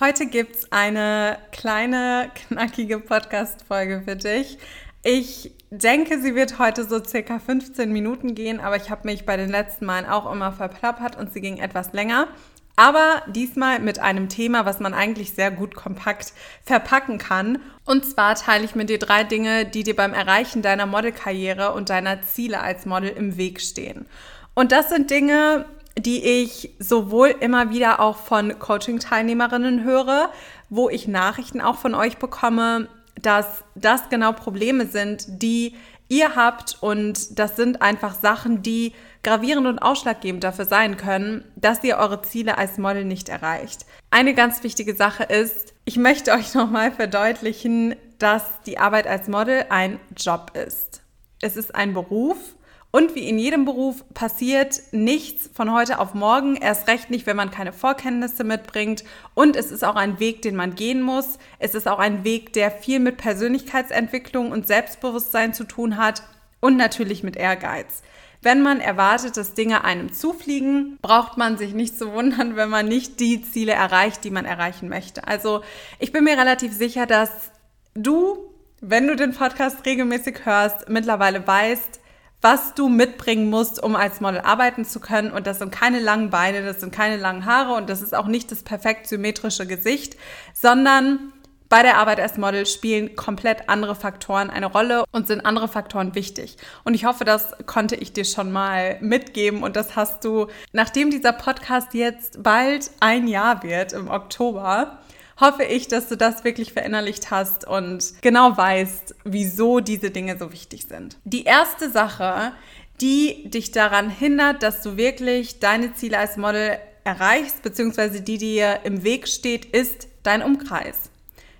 Heute gibt es eine kleine, knackige Podcast-Folge für dich. Ich denke, sie wird heute so circa 15 Minuten gehen, aber ich habe mich bei den letzten Malen auch immer verplappert und sie ging etwas länger. Aber diesmal mit einem Thema, was man eigentlich sehr gut kompakt verpacken kann. Und zwar teile ich mit dir drei Dinge, die dir beim Erreichen deiner Modelkarriere und deiner Ziele als Model im Weg stehen. Und das sind Dinge, die ich sowohl immer wieder auch von Coaching-Teilnehmerinnen höre, wo ich Nachrichten auch von euch bekomme, dass das genau Probleme sind, die ihr habt und das sind einfach Sachen, die gravierend und ausschlaggebend dafür sein können, dass ihr eure Ziele als Model nicht erreicht. Eine ganz wichtige Sache ist, ich möchte euch nochmal verdeutlichen, dass die Arbeit als Model ein Job ist. Es ist ein Beruf und wie in jedem Beruf passiert nichts von heute auf morgen, erst recht nicht, wenn man keine Vorkenntnisse mitbringt. Und es ist auch ein Weg, den man gehen muss. Es ist auch ein Weg, der viel mit Persönlichkeitsentwicklung und Selbstbewusstsein zu tun hat und natürlich mit Ehrgeiz. Wenn man erwartet, dass Dinge einem zufliegen, braucht man sich nicht zu wundern, wenn man nicht die Ziele erreicht, die man erreichen möchte. Also ich bin mir relativ sicher, dass du, wenn du den Podcast regelmäßig hörst, mittlerweile weißt, was du mitbringen musst, um als Model arbeiten zu können. Und das sind keine langen Beine, das sind keine langen Haare und das ist auch nicht das perfekt symmetrische Gesicht, sondern bei der Arbeit als Model spielen komplett andere Faktoren eine Rolle und sind andere Faktoren wichtig. Und ich hoffe, das konnte ich dir schon mal mitgeben und das hast du, nachdem dieser Podcast jetzt bald ein Jahr wird im Oktober, hoffe ich, dass du das wirklich verinnerlicht hast und genau weißt, wieso diese Dinge so wichtig sind. Die erste Sache, die dich daran hindert, dass du wirklich deine Ziele als Model erreichst, beziehungsweise die dir im Weg steht, ist dein Umkreis.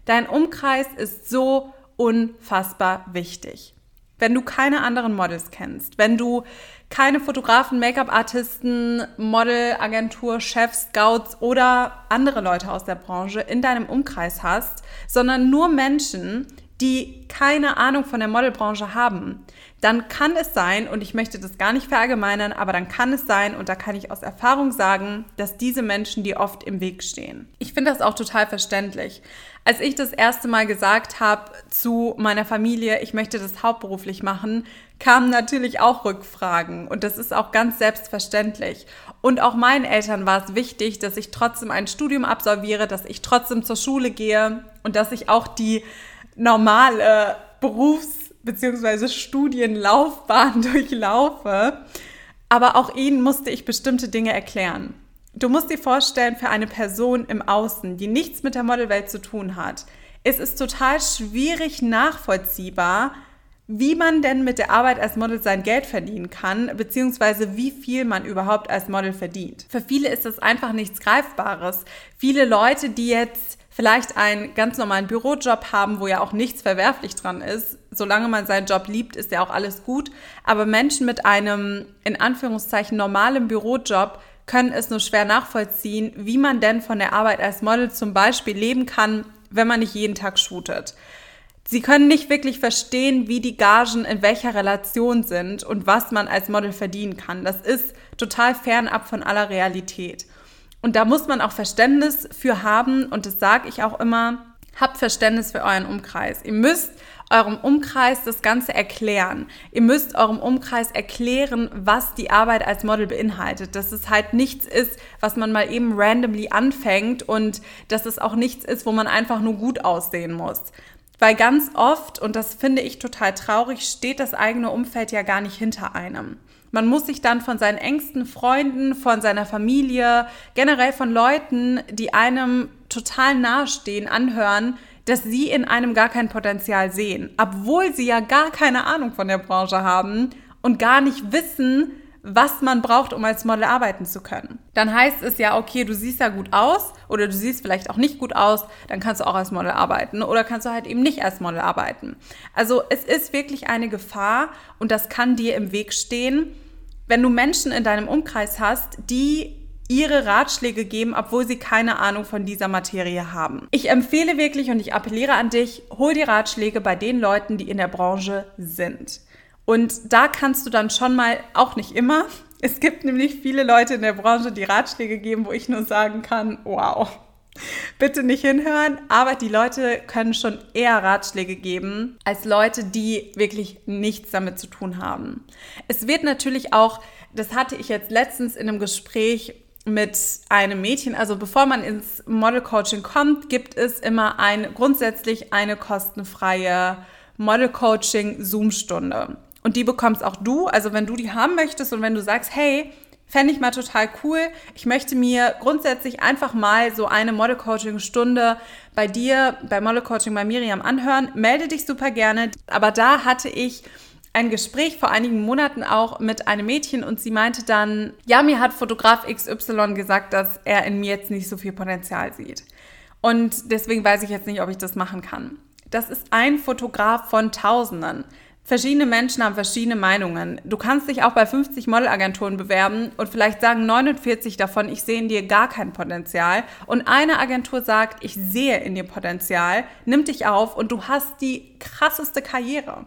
Dein Umkreis ist so unfassbar wichtig. Wenn du keine anderen Models kennst, wenn du keine Fotografen, Make-up-Artisten, Modelagentur, Chefs, Scouts oder andere Leute aus der Branche in deinem Umkreis hast, sondern nur Menschen, die keine Ahnung von der Modelbranche haben, dann kann es sein, und ich möchte das gar nicht verallgemeinern, aber dann kann es sein, und da kann ich aus Erfahrung sagen, dass diese Menschen dir oft im Weg stehen. Ich finde das auch total verständlich. Als ich das erste Mal gesagt habe zu meiner Familie, ich möchte das hauptberuflich machen, kamen natürlich auch Rückfragen und das ist auch ganz selbstverständlich. Und auch meinen Eltern war es wichtig, dass ich trotzdem ein Studium absolviere, dass ich trotzdem zur Schule gehe und dass ich auch die normale Berufs- bzw. Studienlaufbahn durchlaufe. Aber auch ihnen musste ich bestimmte Dinge erklären. Du musst dir vorstellen, für eine Person im Außen, die nichts mit der Modelwelt zu tun hat, ist es total schwierig nachvollziehbar, wie man denn mit der Arbeit als Model sein Geld verdienen kann, beziehungsweise wie viel man überhaupt als Model verdient. Für viele ist das einfach nichts Greifbares. Viele Leute, die jetzt vielleicht einen ganz normalen Bürojob haben, wo ja auch nichts verwerflich dran ist. Solange man seinen Job liebt, ist ja auch alles gut. Aber Menschen mit einem in Anführungszeichen normalen Bürojob können es nur schwer nachvollziehen, wie man denn von der Arbeit als Model zum Beispiel leben kann, wenn man nicht jeden Tag shootet. Sie können nicht wirklich verstehen, wie die Gagen in welcher Relation sind und was man als Model verdienen kann. Das ist total fernab von aller Realität. Und da muss man auch Verständnis für haben und das sage ich auch immer, habt Verständnis für euren Umkreis. Ihr müsst eurem Umkreis das Ganze erklären. Ihr müsst eurem Umkreis erklären, was die Arbeit als Model beinhaltet. Dass es halt nichts ist, was man mal eben randomly anfängt und dass es auch nichts ist, wo man einfach nur gut aussehen muss. Weil ganz oft, und das finde ich total traurig, steht das eigene Umfeld ja gar nicht hinter einem. Man muss sich dann von seinen engsten Freunden, von seiner Familie, generell von Leuten, die einem total nahestehen, anhören, dass sie in einem gar kein Potenzial sehen, obwohl sie ja gar keine Ahnung von der Branche haben und gar nicht wissen, was man braucht, um als Model arbeiten zu können. Dann heißt es ja, okay, du siehst ja gut aus oder du siehst vielleicht auch nicht gut aus, dann kannst du auch als Model arbeiten oder kannst du halt eben nicht als Model arbeiten. Also es ist wirklich eine Gefahr und das kann dir im Weg stehen, wenn du Menschen in deinem Umkreis hast, die ihre Ratschläge geben, obwohl sie keine Ahnung von dieser Materie haben. Ich empfehle wirklich und ich appelliere an dich, hol die Ratschläge bei den Leuten, die in der Branche sind. Und da kannst du dann schon mal, auch nicht immer, es gibt nämlich viele Leute in der Branche, die Ratschläge geben, wo ich nur sagen kann, wow, bitte nicht hinhören, aber die Leute können schon eher Ratschläge geben als Leute, die wirklich nichts damit zu tun haben. Es wird natürlich auch, das hatte ich jetzt letztens in einem Gespräch mit einem Mädchen, also bevor man ins Model Coaching kommt, gibt es immer ein, grundsätzlich eine kostenfreie Model Coaching Zoom Stunde. Und die bekommst auch du, also wenn du die haben möchtest und wenn du sagst, hey, Fände ich mal total cool. Ich möchte mir grundsätzlich einfach mal so eine Model Coaching Stunde bei dir, bei Model Coaching bei Miriam anhören. Melde dich super gerne. Aber da hatte ich ein Gespräch vor einigen Monaten auch mit einem Mädchen und sie meinte dann, ja, mir hat Fotograf XY gesagt, dass er in mir jetzt nicht so viel Potenzial sieht. Und deswegen weiß ich jetzt nicht, ob ich das machen kann. Das ist ein Fotograf von Tausenden. Verschiedene Menschen haben verschiedene Meinungen. Du kannst dich auch bei 50 Modelagenturen bewerben und vielleicht sagen 49 davon, ich sehe in dir gar kein Potenzial. Und eine Agentur sagt, ich sehe in dir Potenzial, nimmt dich auf und du hast die krasseste Karriere.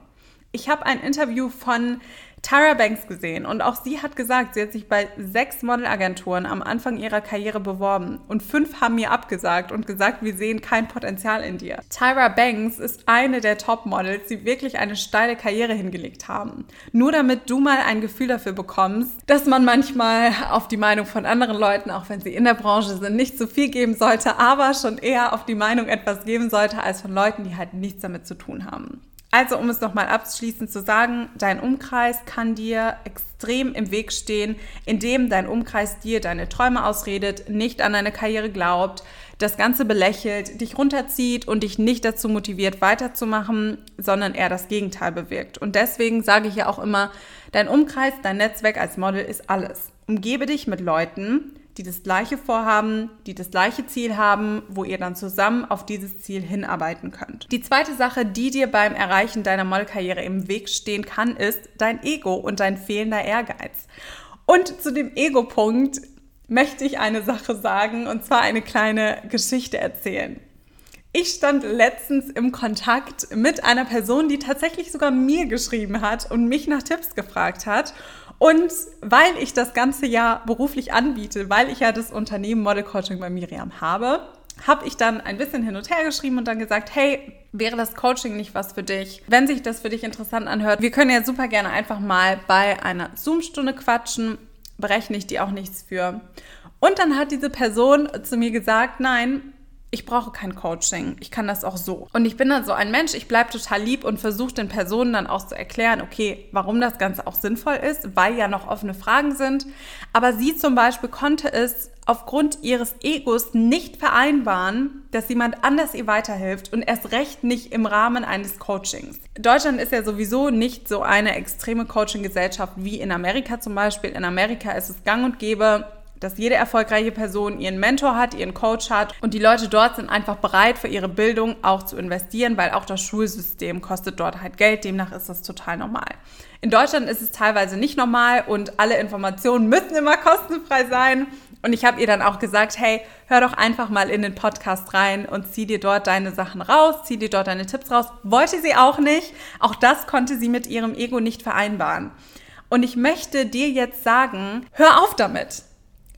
Ich habe ein Interview von Tara Banks gesehen und auch sie hat gesagt, sie hat sich bei sechs Modelagenturen am Anfang ihrer Karriere beworben und fünf haben mir abgesagt und gesagt, wir sehen kein Potenzial in dir. Tyra Banks ist eine der Top-Models, die wirklich eine steile Karriere hingelegt haben. Nur damit du mal ein Gefühl dafür bekommst, dass man manchmal auf die Meinung von anderen Leuten, auch wenn sie in der Branche sind, nicht zu viel geben sollte, aber schon eher auf die Meinung etwas geben sollte als von Leuten, die halt nichts damit zu tun haben. Also, um es nochmal abschließend zu sagen, dein Umkreis kann dir extrem im Weg stehen, indem dein Umkreis dir deine Träume ausredet, nicht an deine Karriere glaubt, das Ganze belächelt, dich runterzieht und dich nicht dazu motiviert, weiterzumachen, sondern eher das Gegenteil bewirkt. Und deswegen sage ich ja auch immer, dein Umkreis, dein Netzwerk als Model ist alles. Umgebe dich mit Leuten, die das gleiche vorhaben, die das gleiche Ziel haben, wo ihr dann zusammen auf dieses Ziel hinarbeiten könnt. Die zweite Sache, die dir beim Erreichen deiner Modelkarriere im Weg stehen kann, ist dein Ego und dein fehlender Ehrgeiz. Und zu dem Ego-Punkt möchte ich eine Sache sagen und zwar eine kleine Geschichte erzählen. Ich stand letztens im Kontakt mit einer Person, die tatsächlich sogar mir geschrieben hat und mich nach Tipps gefragt hat. Und weil ich das ganze Jahr beruflich anbiete, weil ich ja das Unternehmen Model Coaching bei Miriam habe, habe ich dann ein bisschen hin und her geschrieben und dann gesagt, hey, wäre das Coaching nicht was für dich? Wenn sich das für dich interessant anhört, wir können ja super gerne einfach mal bei einer Zoom-Stunde quatschen, berechne ich dir auch nichts für. Und dann hat diese Person zu mir gesagt, nein, ich brauche kein Coaching. Ich kann das auch so. Und ich bin dann so ein Mensch, ich bleibe total lieb und versuche den Personen dann auch zu erklären, okay, warum das Ganze auch sinnvoll ist, weil ja noch offene Fragen sind. Aber sie zum Beispiel konnte es aufgrund ihres Egos nicht vereinbaren, dass jemand anders ihr weiterhilft und erst recht nicht im Rahmen eines Coachings. Deutschland ist ja sowieso nicht so eine extreme Coaching-Gesellschaft wie in Amerika zum Beispiel. In Amerika ist es gang und gäbe, dass jede erfolgreiche Person ihren Mentor hat, ihren Coach hat und die Leute dort sind einfach bereit, für ihre Bildung auch zu investieren, weil auch das Schulsystem kostet dort halt Geld. Demnach ist das total normal. In Deutschland ist es teilweise nicht normal und alle Informationen müssen immer kostenfrei sein. Und ich habe ihr dann auch gesagt, hey, hör doch einfach mal in den Podcast rein und zieh dir dort deine Sachen raus, zieh dir dort deine Tipps raus. Wollte sie auch nicht. Auch das konnte sie mit ihrem Ego nicht vereinbaren. Und ich möchte dir jetzt sagen, hör auf damit.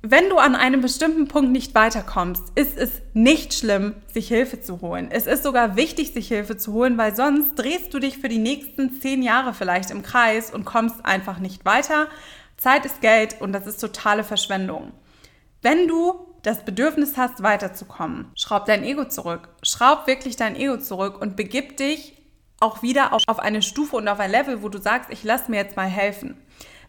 Wenn du an einem bestimmten Punkt nicht weiterkommst, ist es nicht schlimm, sich Hilfe zu holen. Es ist sogar wichtig, sich Hilfe zu holen, weil sonst drehst du dich für die nächsten zehn Jahre vielleicht im Kreis und kommst einfach nicht weiter. Zeit ist Geld und das ist totale Verschwendung. Wenn du das Bedürfnis hast, weiterzukommen, schraub dein Ego zurück. Schraub wirklich dein Ego zurück und begib dich auch wieder auf eine Stufe und auf ein Level, wo du sagst, ich lass mir jetzt mal helfen.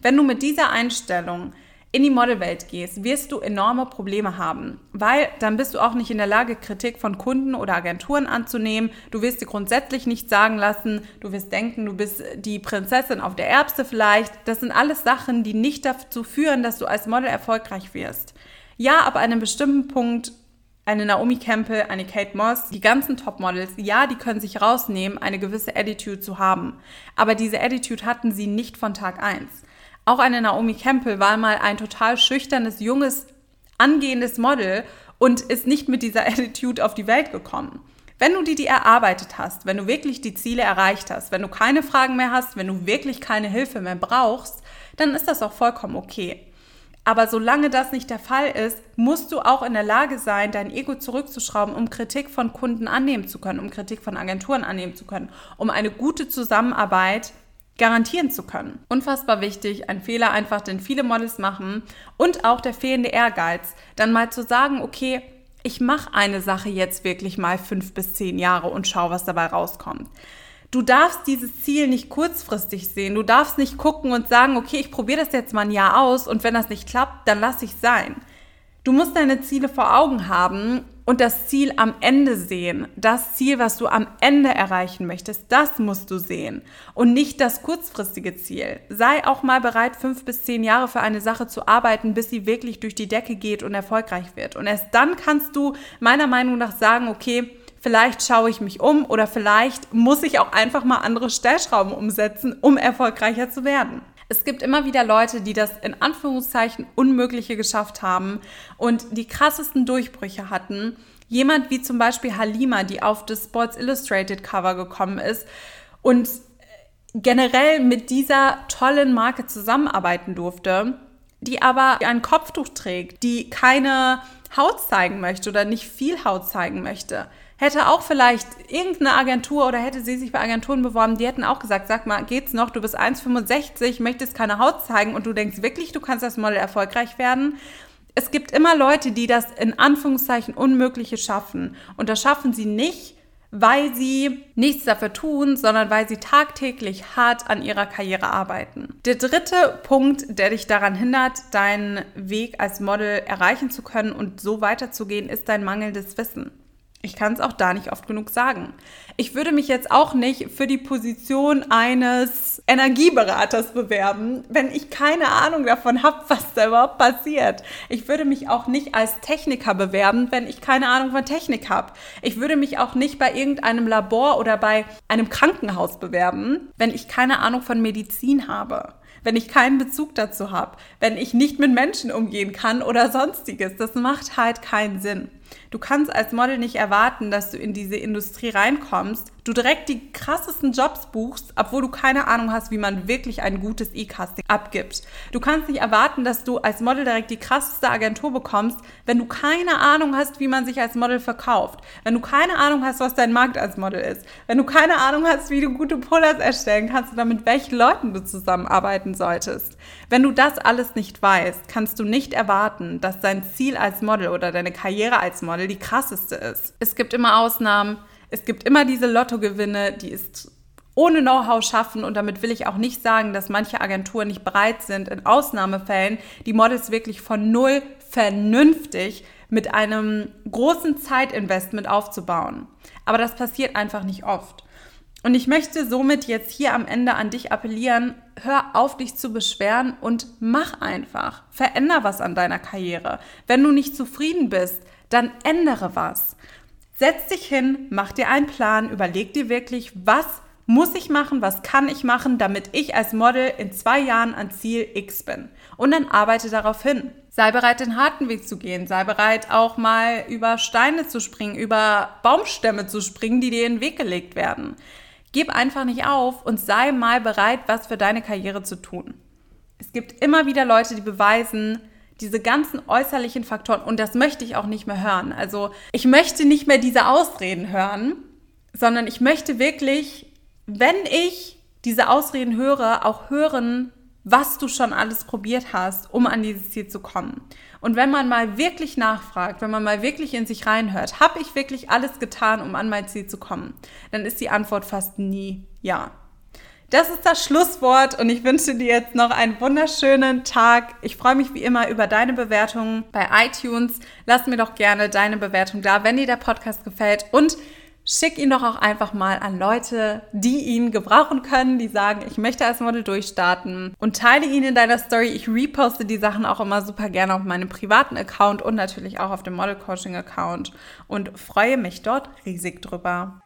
Wenn du mit dieser Einstellung in die Modelwelt gehst, wirst du enorme Probleme haben, weil dann bist du auch nicht in der Lage, Kritik von Kunden oder Agenturen anzunehmen. Du wirst dir grundsätzlich nicht sagen lassen, du wirst denken, du bist die Prinzessin auf der Erbse vielleicht. Das sind alles Sachen, die nicht dazu führen, dass du als Model erfolgreich wirst. Ja, ab einem bestimmten Punkt eine Naomi Campbell, eine Kate Moss, die ganzen Topmodels, ja, die können sich rausnehmen, eine gewisse Attitude zu haben. Aber diese Attitude hatten sie nicht von Tag 1. Auch eine Naomi Campbell war mal ein total schüchternes, junges, angehendes Model und ist nicht mit dieser Attitude auf die Welt gekommen. Wenn du die, die erarbeitet hast, wenn du wirklich die Ziele erreicht hast, wenn du keine Fragen mehr hast, wenn du wirklich keine Hilfe mehr brauchst, dann ist das auch vollkommen okay. Aber solange das nicht der Fall ist, musst du auch in der Lage sein, dein Ego zurückzuschrauben, um Kritik von Kunden annehmen zu können, um Kritik von Agenturen annehmen zu können, um eine gute Zusammenarbeit garantieren zu können. Unfassbar wichtig, ein Fehler einfach, den viele Models machen und auch der fehlende Ehrgeiz, dann mal zu sagen, okay, ich mache eine Sache jetzt wirklich mal fünf bis zehn Jahre und schau, was dabei rauskommt. Du darfst dieses Ziel nicht kurzfristig sehen. Du darfst nicht gucken und sagen, okay, ich probiere das jetzt mal ein Jahr aus und wenn das nicht klappt, dann lass ich sein. Du musst deine Ziele vor Augen haben und das Ziel am Ende sehen. Das Ziel, was du am Ende erreichen möchtest, das musst du sehen und nicht das kurzfristige Ziel. Sei auch mal bereit, fünf bis zehn Jahre für eine Sache zu arbeiten, bis sie wirklich durch die Decke geht und erfolgreich wird. Und erst dann kannst du meiner Meinung nach sagen, okay, vielleicht schaue ich mich um oder vielleicht muss ich auch einfach mal andere Stellschrauben umsetzen, um erfolgreicher zu werden. Es gibt immer wieder Leute, die das in Anführungszeichen Unmögliche geschafft haben und die krassesten Durchbrüche hatten. Jemand wie zum Beispiel Halima, die auf das Sports Illustrated Cover gekommen ist und generell mit dieser tollen Marke zusammenarbeiten durfte, die aber ein Kopftuch trägt, die keine Haut zeigen möchte oder nicht viel Haut zeigen möchte hätte auch vielleicht irgendeine Agentur oder hätte sie sich bei Agenturen beworben, die hätten auch gesagt, sag mal, geht's noch, du bist 1,65, möchtest keine Haut zeigen und du denkst wirklich, du kannst als Model erfolgreich werden. Es gibt immer Leute, die das in Anführungszeichen Unmögliche schaffen. Und das schaffen sie nicht, weil sie nichts dafür tun, sondern weil sie tagtäglich hart an ihrer Karriere arbeiten. Der dritte Punkt, der dich daran hindert, deinen Weg als Model erreichen zu können und so weiterzugehen, ist dein mangelndes Wissen. Ich kann es auch da nicht oft genug sagen. Ich würde mich jetzt auch nicht für die Position eines Energieberaters bewerben, wenn ich keine Ahnung davon habe, was da überhaupt passiert. Ich würde mich auch nicht als Techniker bewerben, wenn ich keine Ahnung von Technik habe. Ich würde mich auch nicht bei irgendeinem Labor oder bei einem Krankenhaus bewerben, wenn ich keine Ahnung von Medizin habe wenn ich keinen Bezug dazu habe, wenn ich nicht mit Menschen umgehen kann oder sonstiges. Das macht halt keinen Sinn. Du kannst als Model nicht erwarten, dass du in diese Industrie reinkommst, du direkt die krassesten Jobs buchst, obwohl du keine Ahnung hast, wie man wirklich ein gutes E-Casting abgibt. Du kannst nicht erwarten, dass du als Model direkt die krasseste Agentur bekommst, wenn du keine Ahnung hast, wie man sich als Model verkauft. Wenn du keine Ahnung hast, was dein Markt als Model ist. Wenn du keine Ahnung hast, wie du gute Pullers erstellen kannst oder mit welchen Leuten du zusammenarbeiten solltest. Wenn du das alles nicht weißt, kannst du nicht erwarten, dass dein Ziel als Model oder deine Karriere als Model die krasseste ist. Es gibt immer Ausnahmen. Es gibt immer diese Lottogewinne, die ist ohne Know-how schaffen. Und damit will ich auch nicht sagen, dass manche Agenturen nicht bereit sind, in Ausnahmefällen die Models wirklich von null vernünftig mit einem großen Zeitinvestment aufzubauen. Aber das passiert einfach nicht oft. Und ich möchte somit jetzt hier am Ende an dich appellieren, hör auf, dich zu beschweren und mach einfach. Veränder was an deiner Karriere. Wenn du nicht zufrieden bist, dann ändere was. Setz dich hin, mach dir einen Plan, überleg dir wirklich, was muss ich machen, was kann ich machen, damit ich als Model in zwei Jahren an Ziel X bin. Und dann arbeite darauf hin. Sei bereit, den harten Weg zu gehen. Sei bereit, auch mal über Steine zu springen, über Baumstämme zu springen, die dir in den Weg gelegt werden. Gib einfach nicht auf und sei mal bereit, was für deine Karriere zu tun. Es gibt immer wieder Leute, die beweisen, diese ganzen äußerlichen Faktoren, und das möchte ich auch nicht mehr hören. Also ich möchte nicht mehr diese Ausreden hören, sondern ich möchte wirklich, wenn ich diese Ausreden höre, auch hören, was du schon alles probiert hast, um an dieses Ziel zu kommen. Und wenn man mal wirklich nachfragt, wenn man mal wirklich in sich reinhört, habe ich wirklich alles getan, um an mein Ziel zu kommen, dann ist die Antwort fast nie ja. Das ist das Schlusswort und ich wünsche dir jetzt noch einen wunderschönen Tag. Ich freue mich wie immer über deine Bewertungen bei iTunes. Lass mir doch gerne deine Bewertung da, wenn dir der Podcast gefällt und schick ihn doch auch einfach mal an Leute, die ihn gebrauchen können, die sagen, ich möchte als Model durchstarten und teile ihn in deiner Story. Ich reposte die Sachen auch immer super gerne auf meinem privaten Account und natürlich auch auf dem Model Coaching Account und freue mich dort riesig drüber.